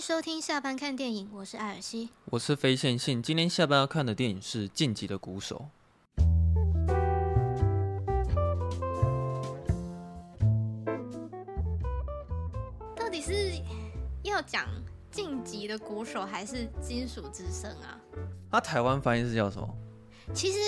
迎收听下班看电影，我是艾尔西，我是非线性。今天下班要看的电影是《晋级的鼓手》。到底是要讲《晋级的鼓手》还是《金属之声》啊？它台湾翻译是叫什么？其实，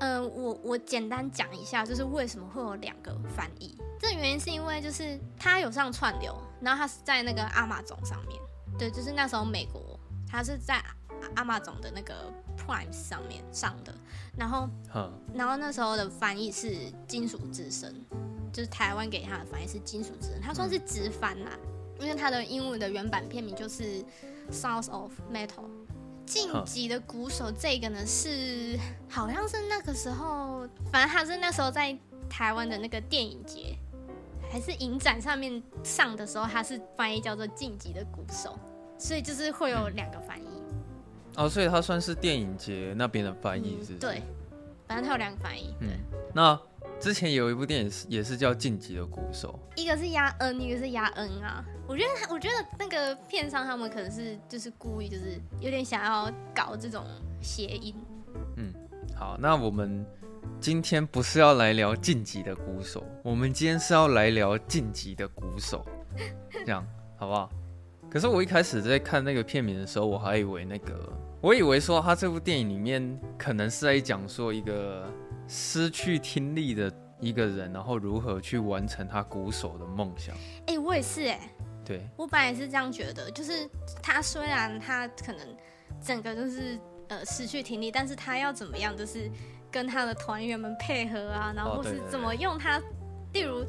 嗯、呃，我我简单讲一下，就是为什么会有两个翻译。这原因是因为就是它有上串流，然后它是在那个 Amazon 上面。对，就是那时候美国，它是在 Amazon 的那个 Prime 上面上的，然后，然后那时候的翻译是《金属之声》，就是台湾给他的翻译是《金属之声》，它算是直翻啦，因为它的英文的原版片名就是《South of Metal》。晋级的鼓手这个呢是好像是那个时候，反正他是那时候在台湾的那个电影节。还是影展上面上的时候，它是翻译叫做《晋级的鼓手》，所以就是会有两个翻译。哦，所以它算是电影节那边的翻译，是、嗯？对，反正它有两个翻译。对、嗯，那之前有一部电影是也是叫《晋级的鼓手》，一个是压 N，一个是压 N 啊。我觉得，我觉得那个片商他们可能是就是故意，就是有点想要搞这种谐音。嗯，好，那我们。今天不是要来聊晋级的鼓手，我们今天是要来聊晋级的鼓手，这样好不好？可是我一开始在看那个片名的时候，我还以为那个，我以为说他这部电影里面可能是在讲说一个失去听力的一个人，然后如何去完成他鼓手的梦想。哎、欸，我也是哎、欸，对，我本来也是这样觉得，就是他虽然他可能整个就是呃失去听力，但是他要怎么样就是。跟他的团员们配合啊，然后是怎么用他，例如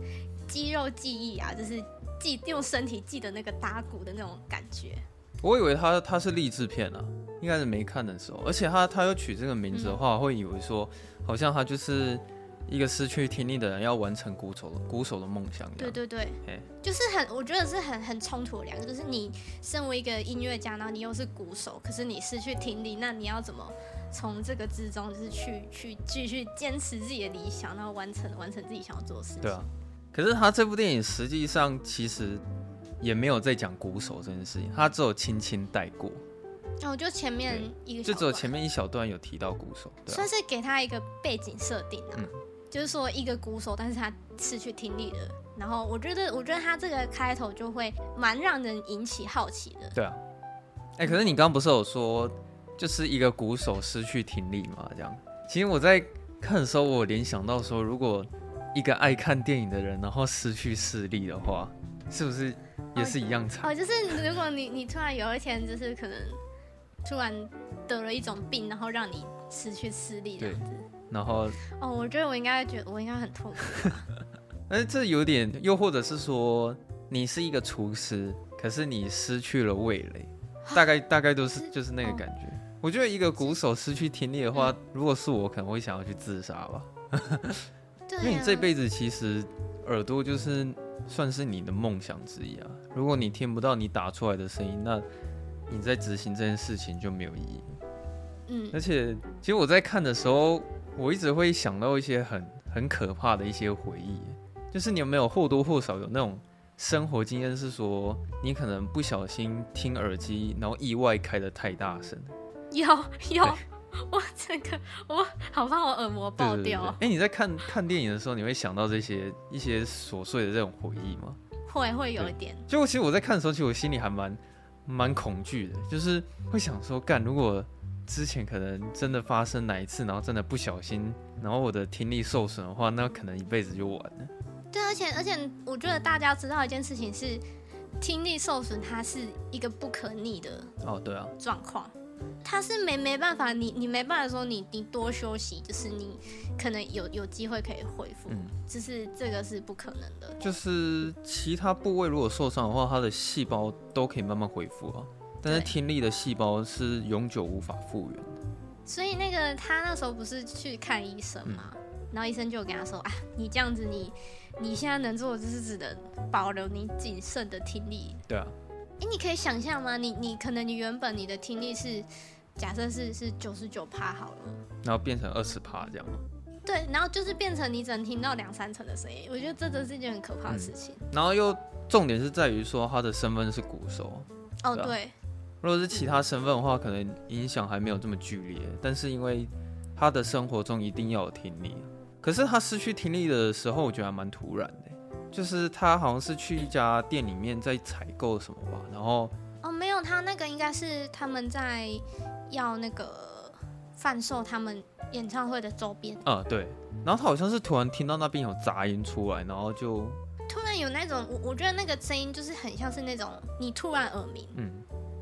肌肉记忆啊，就是记用身体记的那个打鼓的那种感觉。我以为他他是励志片啊，应该是没看的时候，而且他他要取这个名字的话，嗯、会以为说好像他就是一个失去听力的人要完成鼓手的鼓手的梦想。对对对，就是很我觉得是很很冲突的两个，就是你身为一个音乐家，然后你又是鼓手，可是你失去听力，那你要怎么？从这个之中，就是去去继续坚持自己的理想，然后完成完成自己想要做的事情。对啊，可是他这部电影实际上其实也没有在讲鼓手这件事情，他只有轻轻带过。哦，就前面一个就只有前面一小段有提到鼓手，算是给他一个背景设定啊，嗯，就是说一个鼓手，但是他失去听力了。然后我觉得，我觉得他这个开头就会蛮让人引起好奇的。对啊，哎，可是你刚刚不是有说？就是一个鼓手失去听力嘛，这样。其实我在看的时候，我联想到说，如果一个爱看电影的人，然后失去视力的话，是不是也是一样惨？哦，就是如果你你突然有一天，就是可能突然得了一种病，然后让你失去视力这样子。然后哦，我觉得我应该觉得我应该很痛苦。但是这有点，又或者是说，你是一个厨师，可是你失去了味蕾，大概大概都是就是那个感觉。哦我觉得一个鼓手失去听力的话，如果是我，可能会想要去自杀吧。因为你这辈子其实耳朵就是算是你的梦想之一啊。如果你听不到你打出来的声音，那你在执行这件事情就没有意义。嗯，而且其实我在看的时候，我一直会想到一些很很可怕的一些回忆，就是你有没有或多或少有那种生活经验，是说你可能不小心听耳机，然后意外开的太大声。有有，我这个我好怕我耳膜爆掉。哎、欸，你在看看电影的时候，你会想到这些一些琐碎的这种回忆吗？会会有一点。就其实我在看的时候，其实我心里还蛮蛮恐惧的，就是会想说，干如果之前可能真的发生哪一次，然后真的不小心，然后我的听力受损的话，那可能一辈子就完了。对，而且而且，我觉得大家知道一件事情是，听力受损它是一个不可逆的哦，对啊，状况。他是没没办法，你你没办法说你你多休息，就是你可能有有机会可以恢复，嗯，就是这个是不可能的。就是其他部位如果受伤的话，它的细胞都可以慢慢恢复啊，但是听力的细胞是永久无法复原的。所以那个他那时候不是去看医生嘛，嗯，然后医生就跟他说啊，你这样子你你现在能做的就是只能保留你仅剩的听力。对啊。哎、欸，你可以想象吗？你你可能你原本你的听力是，假设是是九十九趴好了，然后变成二十趴这样吗？对，然后就是变成你只能听到两三成的声音。我觉得这真是一件很可怕的事情。嗯、然后又重点是在于说他的身份是鼓手，哦，对，对。如果是其他身份的话，可能影响还没有这么剧烈。但是因为他的生活中一定要有听力，可是他失去听力的时候，我觉得还蛮突然的。就是他好像是去一家店里面在采购什么吧，然后哦，没有，他那个应该是他们在要那个贩售他们演唱会的周边。啊、嗯，对。然后他好像是突然听到那边有杂音出来，然后就突然有那种，我我觉得那个声音就是很像是那种你突然耳鸣，嗯，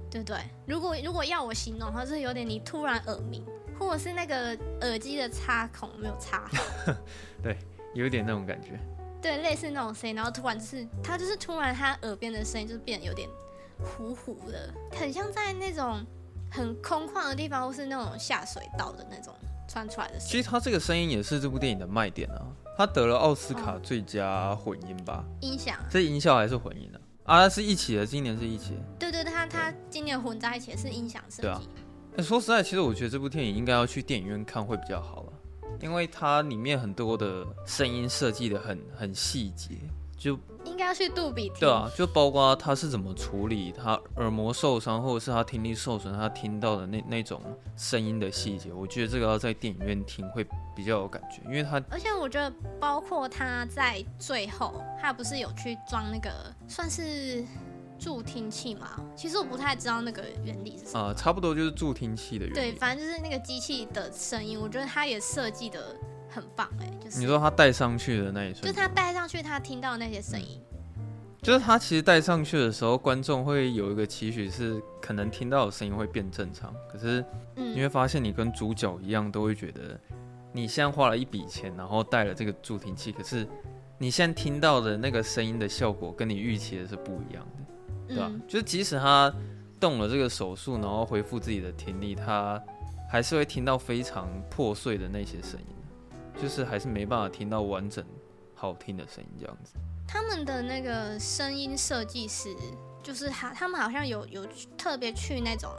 对不对？如果如果要我形容的话，是有点你突然耳鸣，或者是那个耳机的插孔没有插好，对，有点那种感觉，对，类似那种声音，然后突然就是他就是突然他耳边的声音就是变得有点糊糊的，很像在那种很空旷的地方，或是那种下水道的那种。传出来的声，其实他这个声音也是这部电影的卖点啊。他得了奥斯卡最佳混音吧？音响？这音效还是混音的啊？啊，是一起的，今年是一起的。对对，他他今年混在一起是音响设计。对啊。欸，说实在，其实我觉得这部电影应该要去电影院看会比较好了，因为它里面很多的声音设计的很很细节。就应该要去杜比听。对啊，就包括他是怎么处理他耳膜受伤，或者是他听力受损，他听到的那那种声音的细节，我觉得这个要在电影院听会比较有感觉，因为他而且我觉得包括他在最后，他不是有去装那个算是助听器嘛？其实我不太知道那个原理是什么。差不多就是助听器的原理。对，反正就是那个机器的声音，我觉得它也设计的。很棒哎，就是你说他戴上去的那一瞬，就是他戴上去，他听到那些声音，就是他其实戴上去的时候，观众会有一个期许是可能听到的声音会变正常，可是你会发现你跟主角一样，都会觉得你现在花了一笔钱，然后带了这个助听器，可是你现在听到的那个声音的效果跟你预期的是不一样的，对吧？就是即使他动了这个手术，然后恢复自己的听力，他还是会听到非常破碎的那些声音。就是还是没办法听到完整好听的声音这样子。他们的那个声音设计师，就是他他们好像有有特别去那种，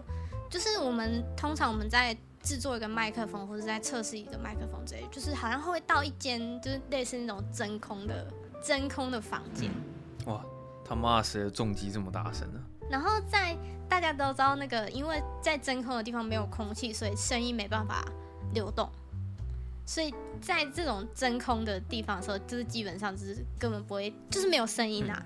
就是我们通常我们在制作一个麦克风或者在测试一个麦克风之类，就是好像会到一间就是类似那种真空的真空的房间。哇，他妈谁的重击这么大声呢？然后在大家都知道那个，因为在真空的地方没有空气，所以声音没办法流动。所以在这种真空的地方的时候，就是基本上就是根本不会，就是没有声音啊。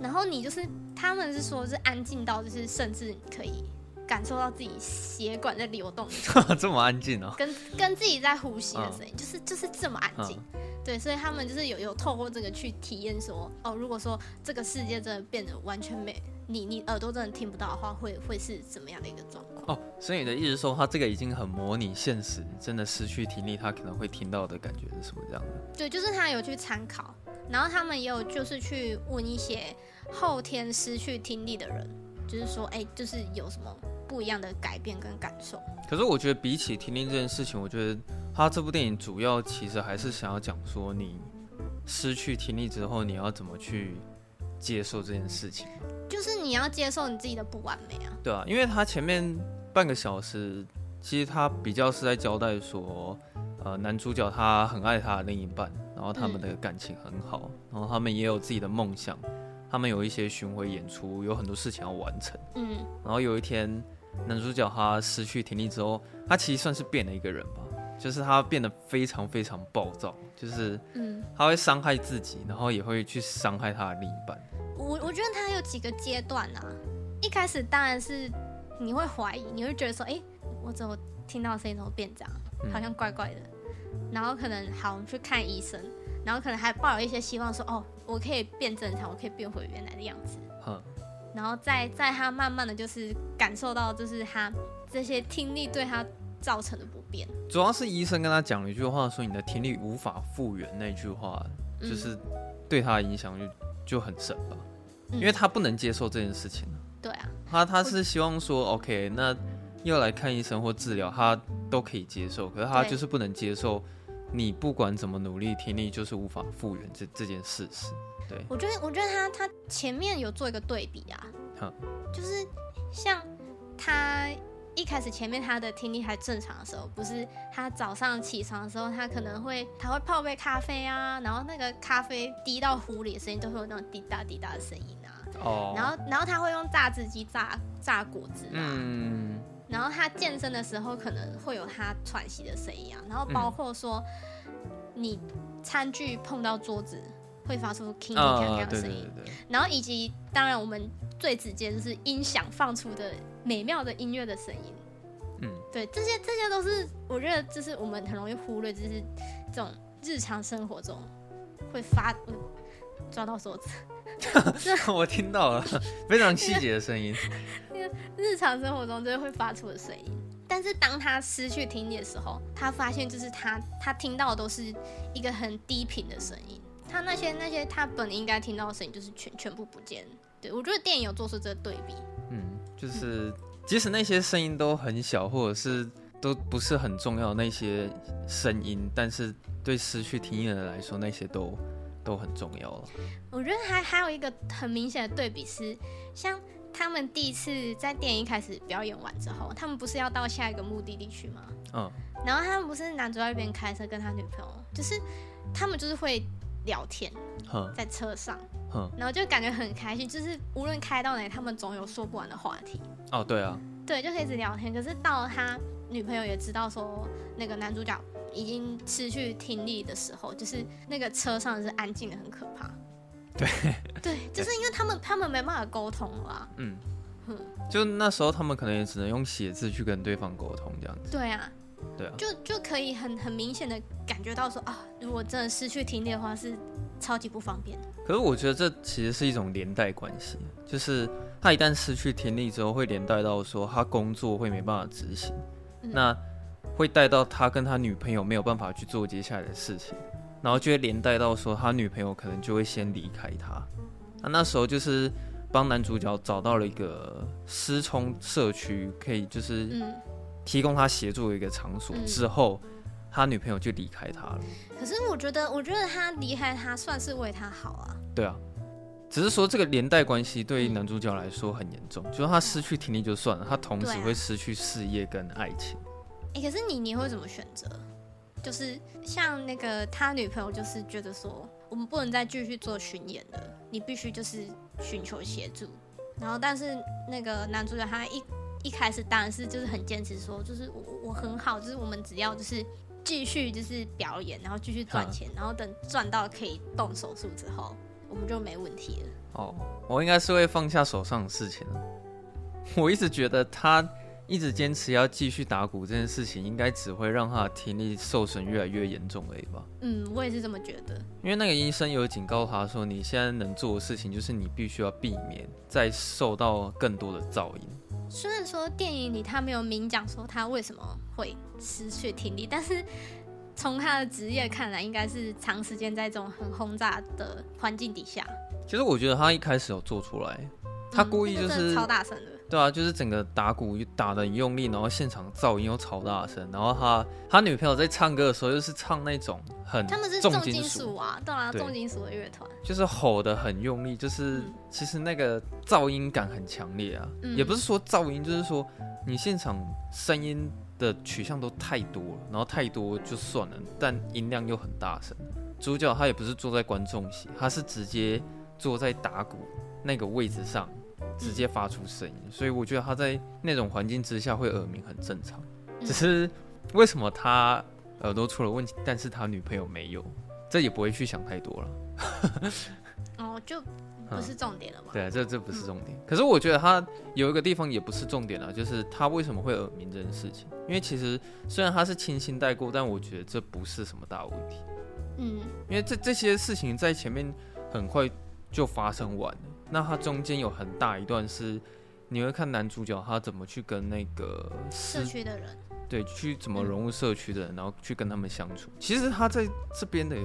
然后你就是他们是说是安静到就是甚至可以感受到自己血管在流动，这么安静哦，跟跟自己在呼吸的声音，就是就是这么安静。对，所以他们就是有有透过这个去体验说，哦，如果说这个世界真的变得完全没你你耳朵真的听不到的话，会会是怎么样的一个状况？哦，所以你的意思说，他这个已经很模拟现实，真的失去听力，他可能会听到的感觉是什么这样的？对，就是他有去参考，然后他们也有就是去问一些后天失去听力的人，就是说，哎，就是有什么不一样的改变跟感受？可是我觉得比起听力这件事情，我觉得他这部电影主要其实还是想要讲说，你失去听力之后，你要怎么去接受这件事情。就是你要接受你自己的不完美啊。对啊，因为他前面半个小时，其实他比较是在交代说，呃，男主角他很爱他的另一半，然后他们的感情很好，嗯、然后他们也有自己的梦想，他们有一些巡回演出，有很多事情要完成。嗯，然后有一天，男主角他失去听力之后，他其实算是变了一个人吧，就是他变得非常非常暴躁，就是嗯，他会伤害自己，然后也会去伤害他的另一半。我我觉得他有几个阶段啊，一开始当然是你会怀疑，你会觉得说，哎、欸，我怎么听到声音怎么变这样，好像怪怪的，然后可能好，我们去看医生，然后可能还抱有一些希望说，哦，我可以变正常，我可以变回原来的样子，然后在在他慢慢的就是感受到，就是他这些听力对他造成的不便，主要是医生跟他讲了一句话，说你的听力无法复原，那句话就是对他的影响就就很深吧。因为他不能接受这件事情。对啊，他他是希望说，OK，那要来看医生或治疗，他都可以接受。可是他就是不能接受，你不管怎么努力，听力就是无法复原这这件事实。对，我觉得，我觉得他他前面有做一个对比啊，就是像他一开始前面他的听力还正常的时候，不是他早上起床的时候，他可能会他会泡杯咖啡啊，然后那个咖啡滴到壶里的声音都会有那种滴答滴答的声音啊。哦。然后然后他会用榨汁机榨榨果汁啊。嗯。然后他健身的时候可能会有他喘息的声音啊，然后包括说你餐具碰到桌子会发出铿锵锵锵的声音，然后以及当然我们最直接就是音响放出的美妙的音乐的声音，嗯，对，这些这些都是我觉得就是我们很容易忽略，就是这种日常生活中会发抓到手指。我听到了非常细节的声音，那个日常生活中就会发出的声音。但是当他失去听力的时候，他发现就是他他听到的都是一个很低频的声音，他那些那些他本应该听到的声音就是全全部不见。对，我觉得电影有做出这个对比，嗯，就是即使那些声音都很小，或者是都不是很重要那些声音，但是对失去听音的人来说，那些都。都很重要了。我觉得还还有一个很明显的对比是，像他们第一次在电影开始表演完之后，他们不是要到下一个目的地去吗？嗯。然后他们不是男主在一边开车跟他女朋友，就是他们就是会聊天，在车上，然后就感觉很开心，就是无论开到哪里，他们总有说不完的话题。哦，对啊。对，就可以一直聊天。可是到他女朋友也知道说，那个男主角。已经失去听力的时候，就是那个车上是安静的很可怕。对对，就是因为他们他们没办法沟通了。嗯哼，就那时候他们可能也只能用写字去跟对方沟通这样子。对啊，对啊，就就可以很很明显的感觉到说啊，如果真的失去听力的话，是超级不方便的。可是我觉得这其实是一种连带关系，就是他一旦失去听力之后，会连带到说他工作会没办法执行。嗯、那会带到他跟他女朋友没有办法去做接下来的事情，然后就会连带到说他女朋友可能就会先离开他。那那时候就是帮男主角找到了一个失聪社区，可以就是提供他协助的一个场所。之后，他女朋友就离开他了。可是我觉得，我觉得他离开他算是为他好啊。对啊，只是说这个连带关系对于男主角来说很严重，就是他失去听力就算了，他同时会失去事业跟爱情。欸、可是你你会怎么选择？就是像那个他女朋友，就是觉得说我们不能再继续做巡演了，你必须就是寻求协助。然后，但是那个男主角他一一开始当然是就是很坚持说，就是我我很好，就是我们只要就是继续就是表演，然后继续赚钱，然后等赚到可以动手术之后，我们就没问题了。哦，我应该是会放下手上的事情了。我一直觉得他。一直坚持要继续打鼓这件事情，应该只会让他的听力受损越来越严重而已吧？嗯，我也是这么觉得。因为那个医生有警告他说，你现在能做的事情就是你必须要避免再受到更多的噪音。虽然说电影里他没有明讲说他为什么会失去听力，但是从他的职业看来，应该是长时间在这种很轰炸的环境底下。其实我觉得他一开始有做出来，他故意就是、嗯那个、超大声的。对啊，就是整个打鼓打的很用力，然后现场噪音又超大声，然后他他女朋友在唱歌的时候又是唱那种很他们是重金属啊，对啊，重金属的乐团，就是吼的很用力，就是、嗯、其实那个噪音感很强烈啊，嗯、也不是说噪音，就是说你现场声音的取向都太多了，然后太多就算了，但音量又很大声。主角他也不是坐在观众席，他是直接坐在打鼓那个位置上。直接发出声音，所以我觉得他在那种环境之下会耳鸣很正常。只是为什么他耳朵出了问题，但是他女朋友没有，这也不会去想太多了。哦，就不是重点了吗？对啊，这这不是重点。可是我觉得他有一个地方也不是重点啊，就是他为什么会耳鸣这件事情。因为其实虽然他是轻轻带过，但我觉得这不是什么大问题。嗯，因为这这些事情在前面很快就发生完了。那他中间有很大一段是，你会看男主角他怎么去跟那个社区的人，对，去怎么融入社区的人，然后去跟他们相处。其实他在这边的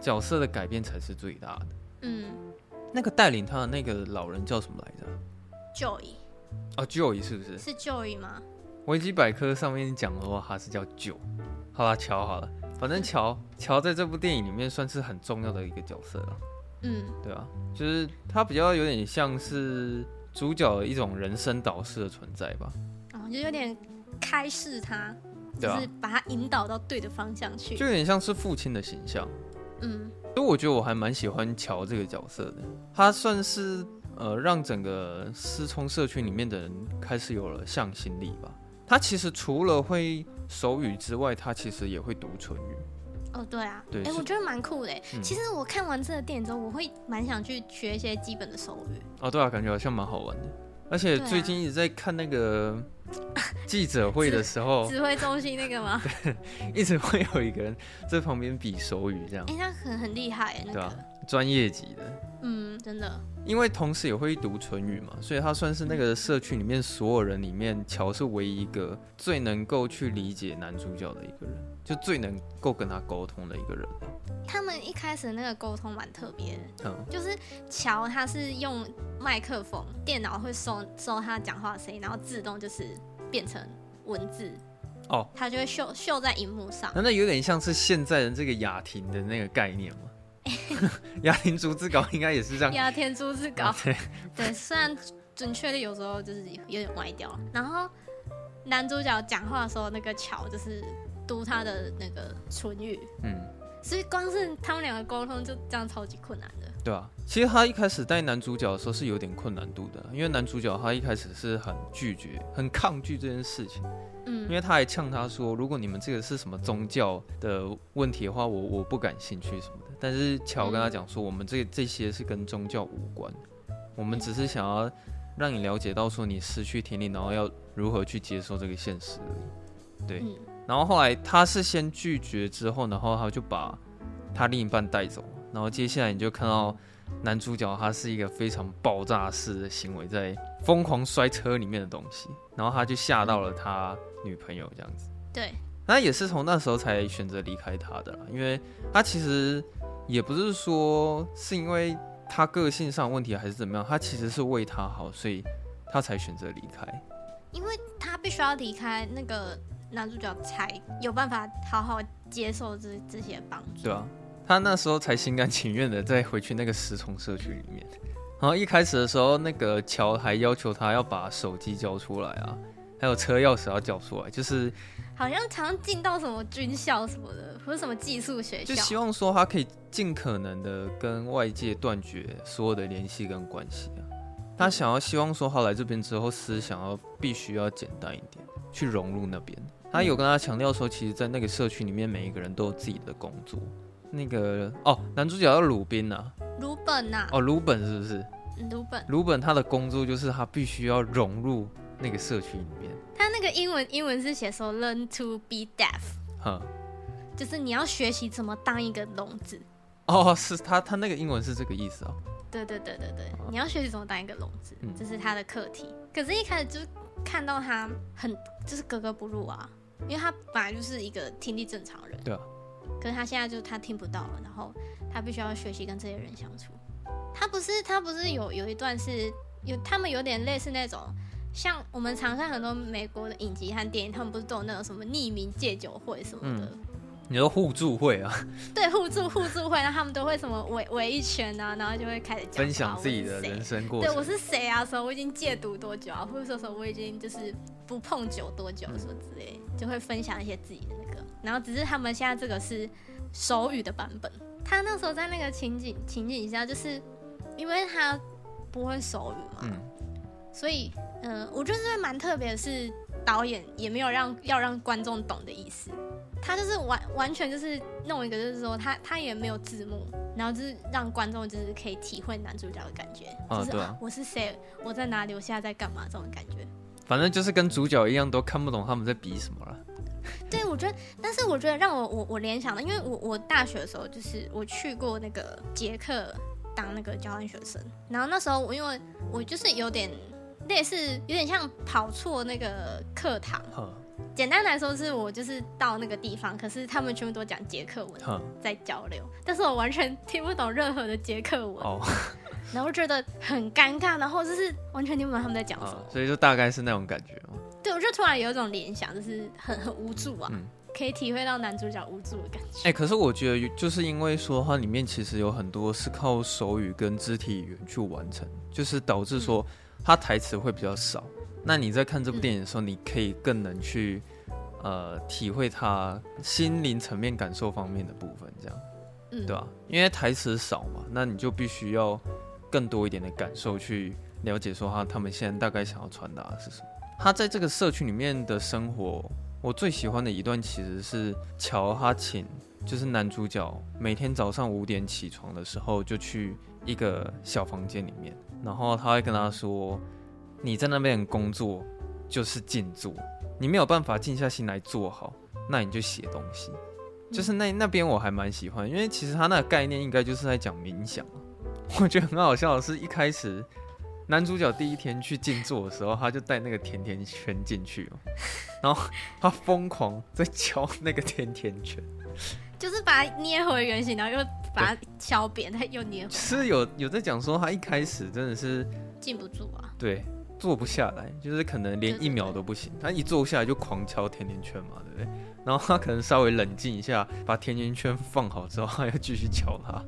角色的改变才是最大的。嗯，那个带领他的那个老人叫什么来着？Joey。哦，Joey 是不是？是 Joey 吗？维基百科上面讲的话，他是叫 Joe。好了，乔好了，反正乔乔在这部电影里面算是很重要的一个角色了。嗯，对啊，就是他比较有点像是主角的一种人生导师的存在吧。哦，就有点开示他，对啊，就是把他引导到对的方向去，就有点像是父亲的形象。嗯，所以我觉得我还蛮喜欢乔这个角色的，他算是呃让整个思聪社区里面的人开始有了向心力吧。他其实除了会手语之外，他其实也会读唇语。哦，对啊，对，哎、欸，我觉得蛮酷的。嗯、其实我看完这个电影之后，我会蛮想去学一些基本的手语。哦，对啊，感觉好像蛮好玩的。而且最近一直在看那个 记者会的时候，指挥中心那个吗？对，一直会有一个人在旁边比手语这样。哎、欸，那很很厉害，那个、专业级的。嗯，真的。因为同时也会读唇语嘛，所以他算是那个社区里面所有人里面，乔是唯一一个最能够去理解男主角的一个人，就最能够跟他沟通的一个人。他们一开始那个沟通蛮特别的，嗯，就是乔他是用麦克风，电脑会收收他讲话的声音，然后自动就是变成文字，哦，他就会秀秀在荧幕上。那那有点像是现在的这个雅婷的那个概念吗？雅婷逐字稿应该也是这样。雅婷逐字稿，对对，虽然准确率有时候就是有点歪掉了。然后男主角讲话的时候，那个乔就是读他的那个唇语，嗯，所以光是他们两个沟通就这样超级困难的。对啊，其实他一开始带男主角的时候是有点困难度的，因为男主角他一开始是很拒绝、很抗拒这件事情。嗯，因为他还呛他说：“如果你们这个是什么宗教的问题的话，我我不感兴趣什么的。”但是乔跟他讲说：“我们这这些是跟宗教无关，我们只是想要让你了解到说你失去听力，然后要如何去接受这个现实而已。”对。然后后来他是先拒绝之后，然后他就把他另一半带走，然后接下来你就看到男主角他是一个非常爆炸式的行为，在疯狂摔车里面的东西，然后他就吓到了他。女朋友这样子，对，那也是从那时候才选择离开他的啦，因为他其实也不是说是因为他个性上问题还是怎么样，他其实是为他好，所以他才选择离开，因为他必须要离开，那个男主角才有办法好好接受这这些帮助，对啊，他那时候才心甘情愿的再回去那个失聪社区里面，然后一开始的时候，那个乔还要求他要把手机交出来啊。还有车钥匙要交出来，就是好像常进到什么军校什么的，或者什么寄宿学校，就希望说他可以尽可能的跟外界断绝所有的联系跟关系啊。他想要希望说他来这边之后，思想要必须要简单一点，去融入那边。他有跟他强调说，其实，在那个社区里面，每一个人都有自己的工作。那个哦，男主角叫鲁宾呐，鲁本呐，哦，鲁本是不是？鲁本，鲁本他的工作就是他必须要融入。那个社区里面，他那个英文英文是写说 learn to be deaf，哈，就是你要学习怎么当一个聋子。哦，是他他那个英文是这个意思哦。对对对对对，你要学习怎么当一个聋子，嗯，这是他的课题。可是，一开始就看到他很就是格格不入啊，因为他本来就是一个听力正常人，对啊。可是他现在就他听不到了，然后他必须要学习跟这些人相处。他不是他不是有有一段是有他们有点类似那种。像我们常看很多美国的影集和电影，他们不是都有那种什么匿名戒酒会什么的？嗯、你说互助会啊？对，互助互助会，然后他们都会什么围围一圈啊，然后就会开始讲分享自己的人生过程。对，我是谁啊？说我已经戒毒多久啊？或者说说我已经就是不碰酒多久，什么之类，就会分享一些自己的那个。然后只是他们现在这个是手语的版本。他那时候在那个情景情景下，就是因为他不会手语嘛，嗯、所以。嗯，我觉得蛮特别的是，导演也没有让要让观众懂的意思，他就是完完全就是弄一个，就是说他他也没有字幕，然后就是让观众就是可以体会男主角的感觉，啊、就是、啊、我是谁，我在哪里，我现在在干嘛这种感觉。反正就是跟主角一样，都看不懂他们在比什么了。对，我觉得，但是我觉得让我我我联想的，因为我我大学的时候就是我去过那个捷克当那个交换学生，然后那时候我因为我就是有点。类似有点像跑错那个课堂。简单来说，是我就是到那个地方，可是他们全部都讲捷克文在交流，但是我完全听不懂任何的捷克文，然后觉得很尴尬，然后就是完全听不懂他们在讲什么。所以就大概是那种感觉。对，我就突然有一种联想，就是很很无助啊，可以体会到男主角无助的感觉。哎，可是我觉得就是因为说它里面其实有很多是靠手语跟肢体语言去完成，就是导致说。它台词会比较少，那你在看这部电影的时候，你可以更能去呃体会他心灵层面感受方面的部分，这样，嗯，对吧？因为台词少嘛，那你就必须要更多一点的感受去了解，说他他们现在大概想要传达的是什么。他在这个社区里面的生活，我最喜欢的一段其实是乔哈请，就是男主角每天早上五点起床的时候，就去一个小房间里面，然后他会跟他说。你在那边工作就是静坐，你没有办法静下心来做好，那你就写东西。就是那那边我还蛮喜欢，因为其实他那个概念应该就是在讲冥想。我觉得很好笑的是，一开始男主角第一天去静坐的时候，他就带那个甜甜圈进去，然后他疯狂在敲那个甜甜圈，就是把它捏回原形，然后又把它敲扁，他又捏回。是有有在讲说他一开始真的是静不住啊。对。坐不下来，就是可能连一秒都不行。他一坐下来就狂敲甜甜圈嘛，对不对？然后他可能稍微冷静一下，把甜甜圈放好之后，他又继续敲它。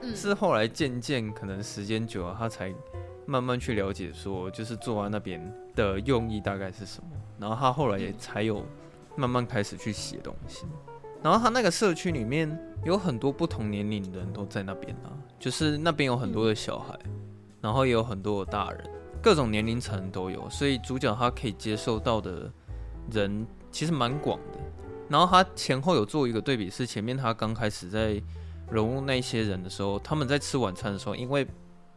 嗯，是后来渐渐可能时间久了，他才慢慢去了解说，就是坐在那边的用意大概是什么。然后他后来也才有慢慢开始去写东西。然后他那个社区里面有很多不同年龄的人都在那边啊，就是那边有很多的小孩，然后也有很多的大人。各种年龄层都有，所以主角他可以接受到的人其实蛮广的。然后他前后有做一个对比，是前面他刚开始在融入那些人的时候，他们在吃晚餐的时候，因为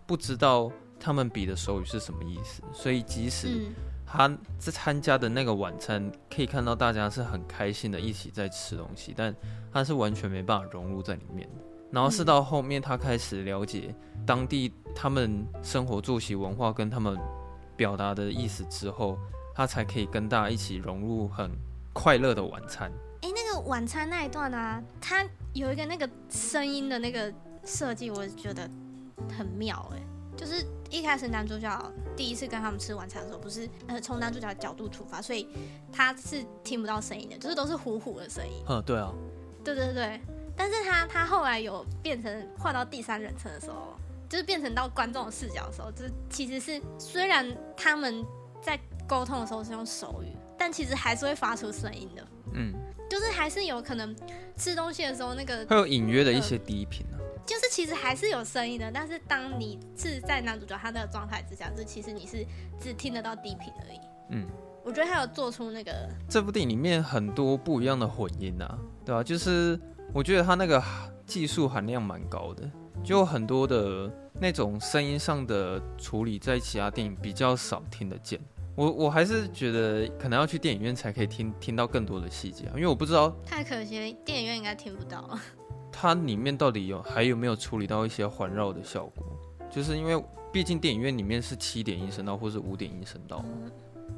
不知道他们比的手语是什么意思，所以即使他在参加的那个晚餐，可以看到大家是很开心的一起在吃东西，但他是完全没办法融入在里面的。然后是到后面他开始了解当地。他们生活作息文化跟他们表达的意思之后，他才可以跟大家一起融入很快乐的晚餐。哎，那个晚餐那一段啊，他有一个那个声音的那个设计，我觉得很妙。哎，就是一开始男主角第一次跟他们吃晚餐的时候，不是呃从男主角的角度出发，所以他是听不到声音的，就是都是糊糊的声音。嗯，对啊，对对对。但是他他后来有变成换到第三人称的时候。就是变成到观众的视角的时候，就是其实是虽然他们在沟通的时候是用手语，但其实还是会发出声音的。嗯，就是还是有可能吃东西的时候那个会有隐约的一些低频啊。就是其实还是有声音的，但是当你是在男主角他那个状态之下，就其实你是只听得到低频而已。嗯，我觉得他有做出那个这部电影里面很多不一样的混音啊，对吧？就是我觉得他那个技术含量蛮高的。就很多的那种声音上的处理，在其他电影比较少听得见。我我还是觉得可能要去电影院才可以听听到更多的细节，因为我不知道。太可惜了，电影院应该听不到。它里面到底有还有没有处理到一些环绕的效果？就是因为毕竟电影院里面是七点音声道或是五点音声道嘛，嗯、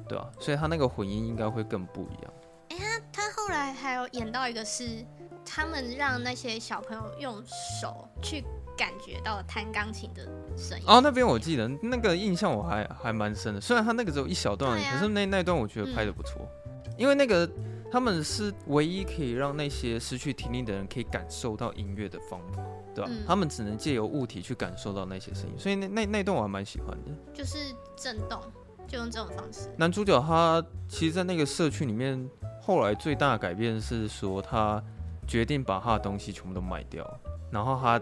对啊，所以它那个混音应该会更不一样。哎、欸，他他后来还有演到一个是，他们让那些小朋友用手去。感觉到弹钢琴的声音哦，那边我记得那个印象我还还蛮深的。虽然他那个只有一小段，啊、可是那那段我觉得拍的不错，嗯、因为那个他们是唯一可以让那些失去听力的人可以感受到音乐的方法，对吧？嗯、他们只能借由物体去感受到那些声音，所以那那那段我还蛮喜欢的，就是震动，就用这种方式。男主角他其实，在那个社区里面，后来最大的改变是说，他决定把他的东西全部都卖掉，然后他。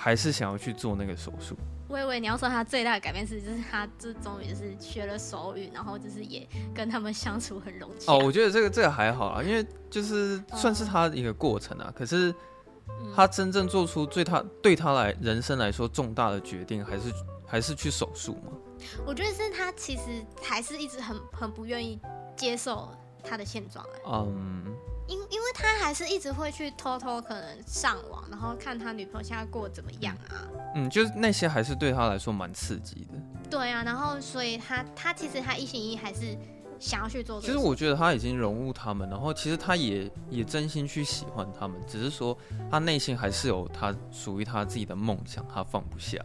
还是想要去做那个手术。我以为你要说他最大的改变是，就是他这终于就是学了手语，然后就是也跟他们相处很融洽。哦，我觉得这个这个还好啊，因为就是算是他的一个过程啊。哦、可是他真正做出最他对他来人生来说重大的决定，还是还是去手术吗？我觉得是他其实还是一直很很不愿意接受他的现状。嗯。因因为他还是一直会去偷偷可能上网，然后看他女朋友现在过得怎么样啊？嗯，就是那些还是对他来说蛮刺激的。对啊，然后所以他他其实他一心一意还是想要去做。其实我觉得他已经融入他们，然后其实他也也真心去喜欢他们，只是说他内心还是有他属于他自己的梦想，他放不下。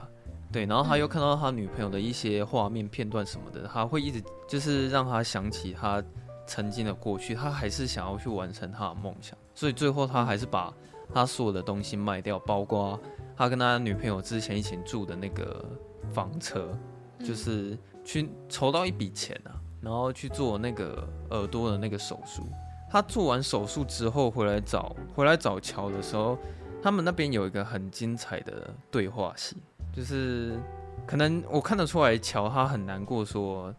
对，然后他又看到他女朋友的一些画面片段什么的，他会一直就是让他想起他。曾经的过去，他还是想要去完成他的梦想，所以最后他还是把他所有的东西卖掉，包括他跟他女朋友之前一起住的那个房车，就是去筹到一笔钱啊。然后去做那个耳朵的那个手术。他做完手术之后回来找回来找乔的时候，他们那边有一个很精彩的对话戏，就是可能我看得出来乔他很难过，说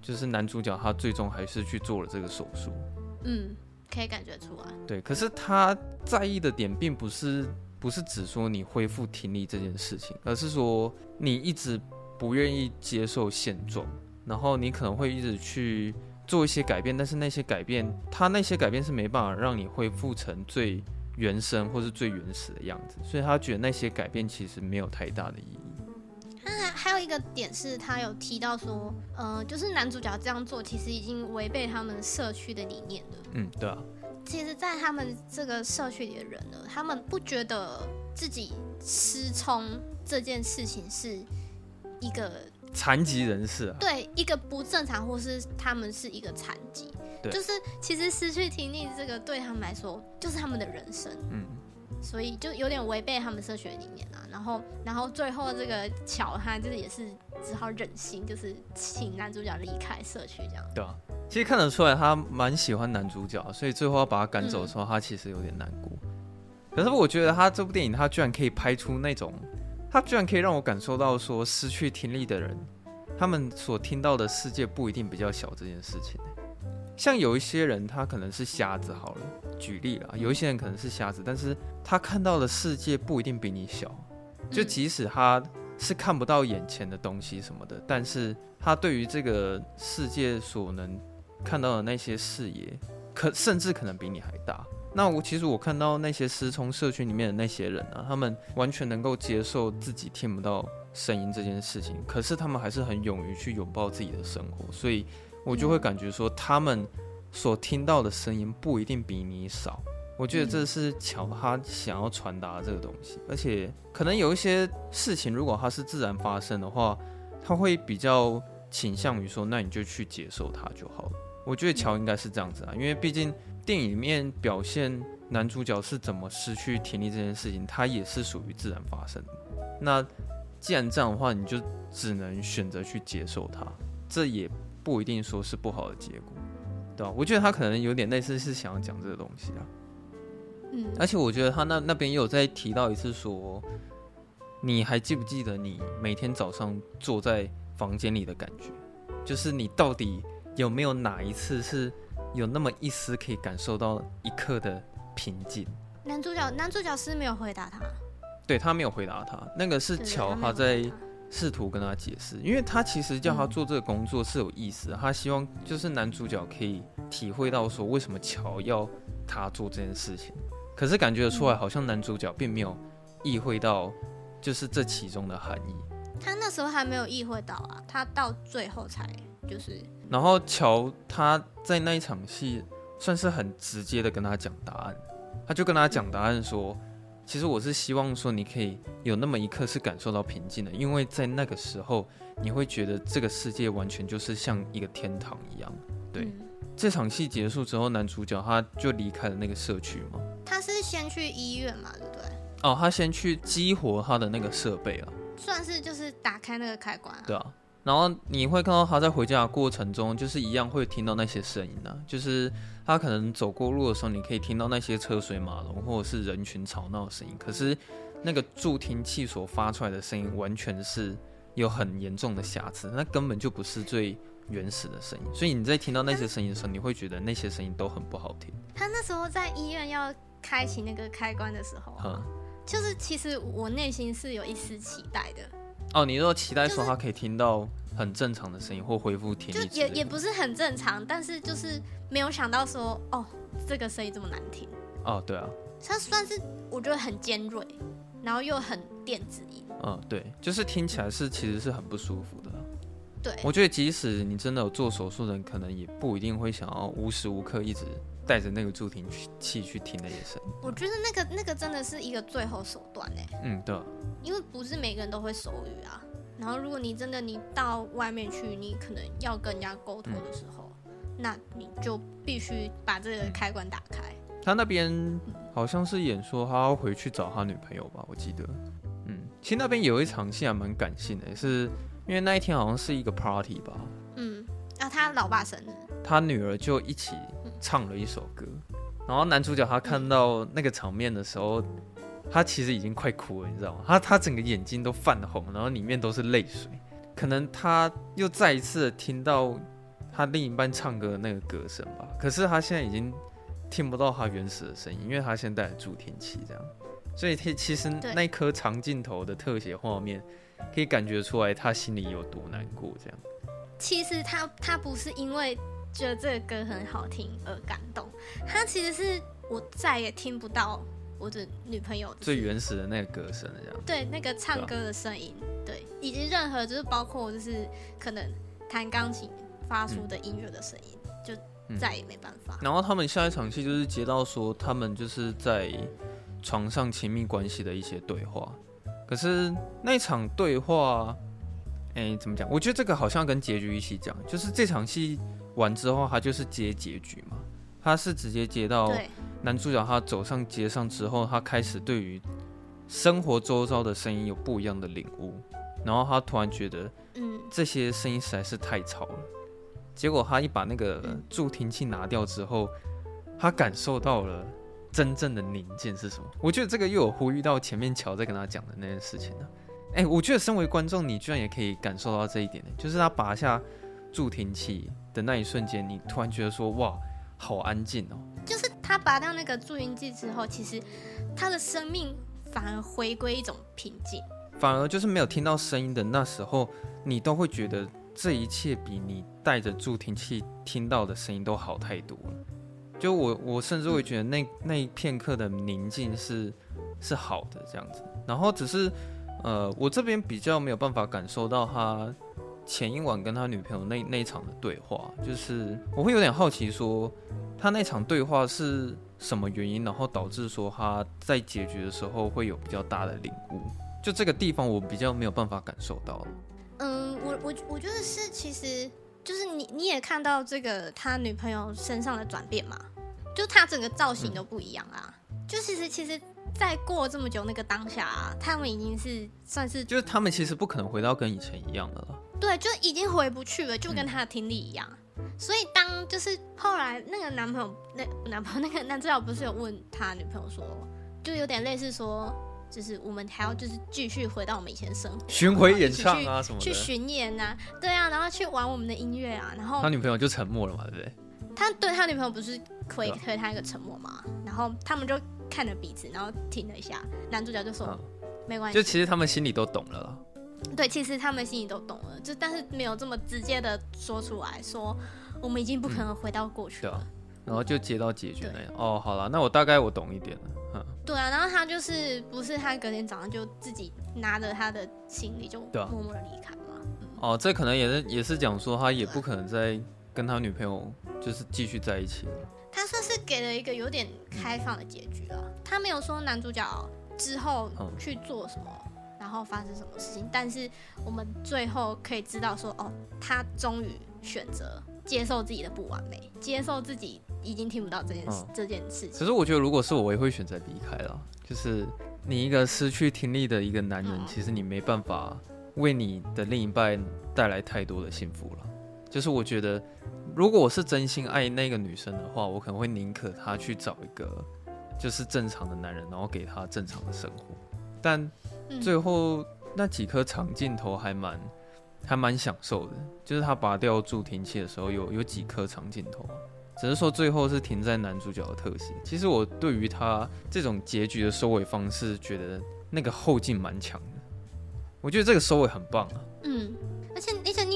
就是男主角他最终还是去做了这个手术。嗯，可以感觉出来。对，可是他在意的点并不是不是只说你恢复听力这件事情，而是说你一直不愿意接受现状，然后你可能会一直去。做一些改变，但是那些改变，他那些改变是没办法让你恢复成最原生或是最原始的样子，所以他觉得那些改变其实没有太大的意义。他还还有一个点是，他有提到说，呃，就是男主角这样做，其实已经违背他们社区的理念了。嗯，对啊。其实，在他们这个社区里的人呢，他们不觉得自己失聪这件事情是一个。残疾人士啊，对，一个不正常，或是他们是一个残疾，对，就是其实失去听力这个对他们来说就是他们的人生，嗯，所以就有点违背他们社学理念啊。然后，然后最后这个乔他就是也是只好忍心，就是请男主角离开社区这样。对啊，其实看得出来他蛮喜欢男主角，所以最后要把他赶走的时候，他其实有点难过。可是我觉得他这部电影，他居然可以拍出那种。他居然可以让我感受到说，失去听力的人，他们所听到的世界不一定比较小这件事情。像有一些人，他可能是瞎子，好了，举例啦，有一些人可能是瞎子，但是他看到的世界不一定比你小。就即使他是看不到眼前的东西什么的，但是他对于这个世界所能看到的那些视野，可甚至可能比你还大。那我其实我看到那些失聪社区里面的那些人啊，他们完全能够接受自己听不到声音这件事情，可是他们还是很勇于去拥抱自己的生活，所以我就会感觉说，他们所听到的声音不一定比你少。我觉得这是乔他想要传达的这个东西，而且可能有一些事情，如果它是自然发生的话，他会比较倾向于说，那你就去接受它就好了。我觉得乔应该是这样子啊，因为毕竟。电影里面表现男主角是怎么失去听力这件事情，它也是属于自然发生的。那既然这样的话，你就只能选择去接受它，这也不一定说是不好的结果，对吧？我觉得他可能有点类似是想要讲这个东西啊。嗯，而且我觉得他那那边也有在提到一次说，你还记不记得你每天早上坐在房间里的感觉？就是你到底有没有哪一次是？有那么一丝可以感受到一刻的平静。男主角，男主角是没有回答他，对，他没有回答他。那个是乔他在试图跟他解释，因为他其实叫他做这个工作是有意思的，他希望就是男主角可以体会到说为什么乔要他做这件事情。可是感觉出来好像男主角并没有意会到就是这其中的含义。他那时候还没有意会到啊，他到最后才就是。然后乔他在那一场戏算是很直接的跟他讲答案，他就跟他讲答案说，其实我是希望说你可以有那么一刻是感受到平静的，因为在那个时候你会觉得这个世界完全就是像一个天堂一样。对，嗯、这场戏结束之后，男主角他就离开了那个社区嘛。他是先去医院嘛，对不对？哦，他先去激活他的那个设备了，算是就是打开那个开关啊。对啊。然后你会看到他在回家的过程中，就是一样会听到那些声音呢、啊。就是他可能走过路的时候，你可以听到那些车水马龙或者是人群吵闹的声音。可是那个助听器所发出来的声音，完全是有很严重的瑕疵，那根本就不是最原始的声音。所以你在听到那些声音的时候，你会觉得那些声音都很不好听。他那时候在医院要开启那个开关的时候，嗯，就是其实我内心是有一丝期待的。哦，你说期待说他可以听到很正常的声音或恢复听力，就也也不是很正常，但是就是没有想到说哦，这个声音这么难听。哦，对啊，它算是我觉得很尖锐，然后又很电子音。嗯，对，就是听起来是其实是很不舒服的。对，我觉得即使你真的有做手术的人，可能也不一定会想要无时无刻一直带着那个助听器去听那些声音。我觉得那个那个真的是一个最后手段哎。嗯，对。因为不是每个人都会手语啊，然后如果你真的你到外面去，你可能要跟人家沟通的时候，嗯、那你就必须把这个开关打开。他那边好像是演说他要回去找他女朋友吧，我记得。嗯，其实那边有一场戏还蛮感性的，是因为那一天好像是一个 party 吧。嗯，啊，他老爸生日，他女儿就一起唱了一首歌，然后男主角他看到那个场面的时候，他其实已经快哭了，你知道吗？他他整个眼睛都泛红，然后里面都是泪水，可能他又再一次听到他另一半唱歌的那个歌声吧，可是他现在已经听不到他原始的声音，因为他现在戴助听器，这样，所以他其实那颗长镜头的特写画面，可以感觉出来他心里有多难过，这样。其实他他不是因为觉得这个歌很好听而感动，他其实是我再也听不到我的女朋友最原始的那个歌声，这样。对，那个唱歌的声音，对，啊、对，以及任何就是包括就是可能弹钢琴发出的音乐的声音，嗯、就再也没办法。然后他们下一场戏就是接到说他们就是在床上亲密关系的一些对话，可是那场对话。哎、欸，怎么讲？我觉得这个好像跟结局一起讲，就是这场戏完之后，他就是接结局嘛。他是直接接到男主角他走上街上之后，他开始对于生活周遭的声音有不一样的领悟，然后他突然觉得，嗯，这些声音实在是太吵了。结果他一把那个助听器拿掉之后，他感受到了真正的宁静是什么。我觉得这个又有呼吁到前面乔在跟他讲的那件事情呢。哎、欸，我觉得身为观众，你居然也可以感受到这一点呢。就是他拔下助听器的那一瞬间，你突然觉得说，哇，好安静哦。就是他拔掉那个助听器之后，其实他的生命反而回归一种平静。反而就是没有听到声音的那时候，你都会觉得这一切比你带着助听器听到的声音都好太多了。就我，我甚至会觉得那那一片刻的宁静是是好的这样子。然后只是。呃，我这边比较没有办法感受到他前一晚跟他女朋友那那场的对话，就是我会有点好奇，说他那场对话是什么原因，然后导致说他在结局的时候会有比较大的领悟，就这个地方我比较没有办法感受到。嗯，我我我觉得是，其实就是你你也看到这个他女朋友身上的转变嘛，就他整个造型都不一样啊，就其实其实。再过这么久，那个当下，啊，他们已经是算是，就是他们其实不可能回到跟以前一样的了。对，就已经回不去了，就跟他的听力一样。嗯、所以当就是后来那个男朋友，那男朋友那个男主角不是有问他女朋友说，就有点类似说，就是我们还要就是继续回到我们以前生活，巡回演唱啊什么的，去巡演啊，对啊，然后去玩我们的音乐啊，然后他女朋友就沉默了嘛，对不对？他对他女朋友不是回回他一个沉默嘛，然后他们就。看着彼此，然后停了一下，男主角就说：“嗯、没关系。”就其实他们心里都懂了。对，其实他们心里都懂了，就但是没有这么直接的说出来说，我们已经不可能回到过去了。然后就接到结局那样。哦，好了，那我大概我懂一点了。嗯，对啊，然后他就是不是他隔天早上就自己拿着他的行李就默默的离开嘛？啊嗯、哦，这可能也是也是讲说他也不可能再跟他女朋友就是继续在一起了。给了一个有点开放的结局了，他没有说男主角之后去做什么，然后发生什么事情，但是我们最后可以知道说，哦，他终于选择接受自己的不完美，接受自己已经听不到这件事这件事情。可是我觉得，如果是我，我也会选择离开了。就是你一个失去听力的一个男人，其实你没办法为你的另一半带来太多的幸福了。就是我觉得。如果我是真心爱那个女生的话，我可能会宁可她去找一个就是正常的男人，然后给她正常的生活。但最后那几颗长镜头还蛮还蛮享受的，就是他拔掉助听器的时候有有几颗长镜头，只是说最后是停在男主角的特写。其实我对于他这种结局的收尾方式，觉得那个后劲蛮强的。我觉得这个收尾很棒啊。嗯，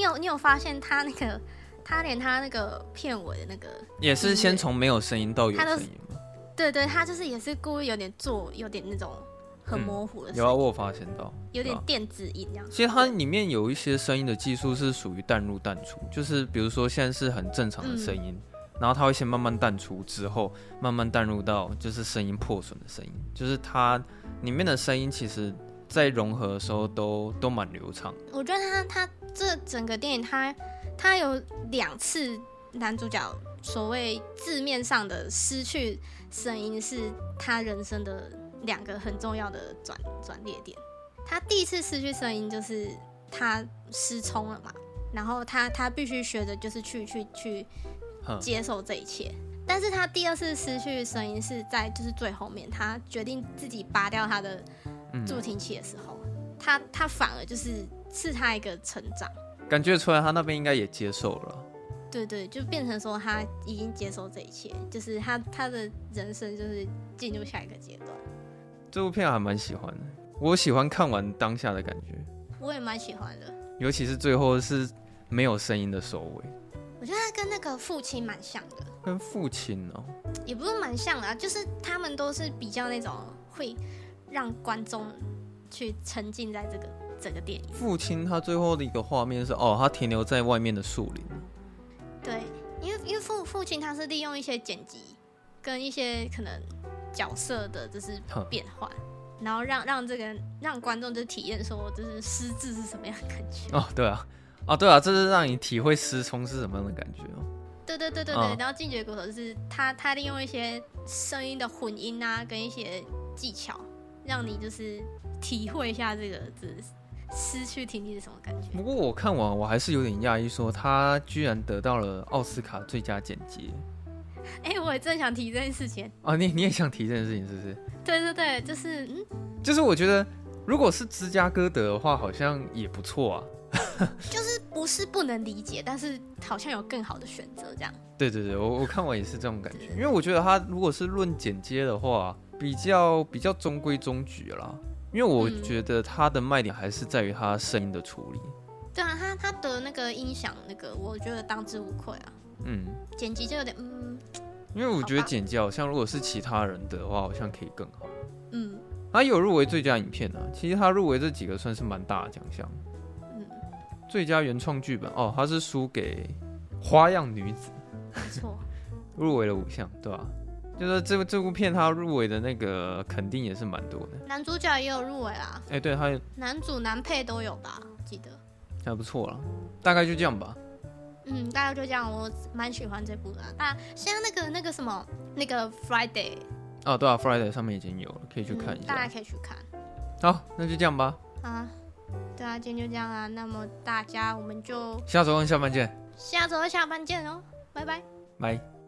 有你有发现他那个。他连他那个片尾的那个也是先从没有声音到有声音吗？对对，他就是也是故意有点做有点那种很模糊的。有啊，我有发现到有点电子音这样。其实它里面有一些声音的技术是属于淡入淡出，就是比如说现在是很正常的声音，嗯、然后它会先慢慢淡出，之后慢慢淡入到就是声音破损的声音，就是它里面的声音其实在融合的时候都都蛮流畅。我觉得他他这整个电影他。他有两次男主角所谓字面上的失去声音，是他人生的两个很重要的转转捩点。他第一次失去声音就是他失聪了嘛，然后他他必须学着就是去去去接受这一切。但是他第二次失去声音是在就是最后面，他决定自己拔掉他的助听器的时候，嗯、他他反而就是是他一个成长，感觉出来他那边应该也接受了。对对，就变成说他已经接受这一切，就是他他的人生就是进入下一个阶段。这部片还蛮喜欢的，我喜欢看完当下的感觉。我也蛮喜欢的，尤其是最后是没有声音的收尾。我觉得他跟那个父亲蛮像的。跟父亲哦，也不是蛮像的啊，就是他们都是比较那种会让观众去沉浸在这个整个电影。父亲他最后的一个画面是哦，他停留在外面的树林。对，因为因为父父亲他是利用一些剪辑跟一些可能角色的就是变换，然后让让这个让观众就体验说就是失智是什么样的感觉。哦，对啊，哦对啊，这是让你体会失聪是什么样的感觉哦。对对对对对，然后进击的鼓手就是他他利用一些声音的混音啊，跟一些技巧，让你就是体会一下这个字。失去听力是什么感觉？不过我看完我还是有点讶异，说他居然得到了奥斯卡最佳剪辑。哎、欸，我也正想提这件事情。啊，你你也想提这件事情是不是？对对对，就是嗯，就是我觉得如果是芝加哥得的话，好像也不错啊。就是不是不能理解，但是好像有更好的选择这样。对对对，我我看完也是这种感觉，因为我觉得他如果是论剪接的话，比较比较中规中矩啦。因为我觉得他的卖点还是在于他声音的处理。嗯、对啊，他他的那个音响那个，我觉得当之无愧啊。嗯，剪辑就有点嗯。因为我觉得剪辑好像如果是其他人的话，好像可以更好。嗯。他有入围最佳影片呢、啊，其实他入围这几个算是蛮大的奖项。嗯。最佳原创剧本哦，他是输给《花样女子》。没错。入围了五项，对吧、啊？就是这部这部片，它入围的那个肯定也是蛮多的。男主角也有入围啦。哎、欸，对，他男主男配都有吧？记得。还不错了，大概就这样吧。嗯，大概就这样。我蛮喜欢这部的。啊，像那个那个什么那个 Friday。哦，对啊，Friday 上面已经有了，可以去看一下。嗯、大家可以去看。好，那就这样吧。啊，对啊，今天就这样啊。那么大家我们就下周下班见。下周下班见哦，拜拜。拜。